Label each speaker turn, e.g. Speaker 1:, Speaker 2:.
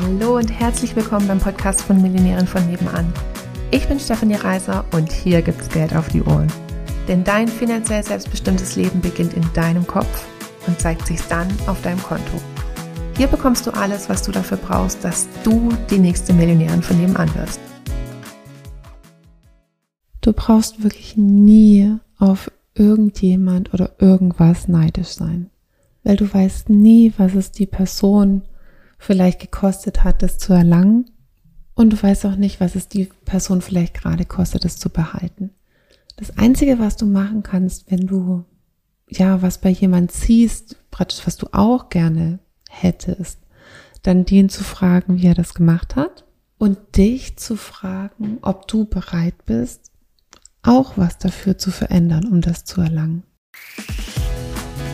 Speaker 1: Hallo und herzlich willkommen beim Podcast von Millionären von nebenan. Ich bin Stefanie Reiser und hier gibt's Geld auf die Ohren. Denn dein finanziell selbstbestimmtes Leben beginnt in deinem Kopf und zeigt sich dann auf deinem Konto. Hier bekommst du alles, was du dafür brauchst, dass du die nächste Millionärin von nebenan wirst.
Speaker 2: Du brauchst wirklich nie auf irgendjemand oder irgendwas neidisch sein, weil du weißt nie, was es die Person vielleicht gekostet hat, das zu erlangen. Und du weißt auch nicht, was es die Person vielleicht gerade kostet, es zu behalten. Das Einzige, was du machen kannst, wenn du ja was bei jemand siehst, praktisch was du auch gerne hättest, dann den zu fragen, wie er das gemacht hat und dich zu fragen, ob du bereit bist, auch was dafür zu verändern, um das zu erlangen.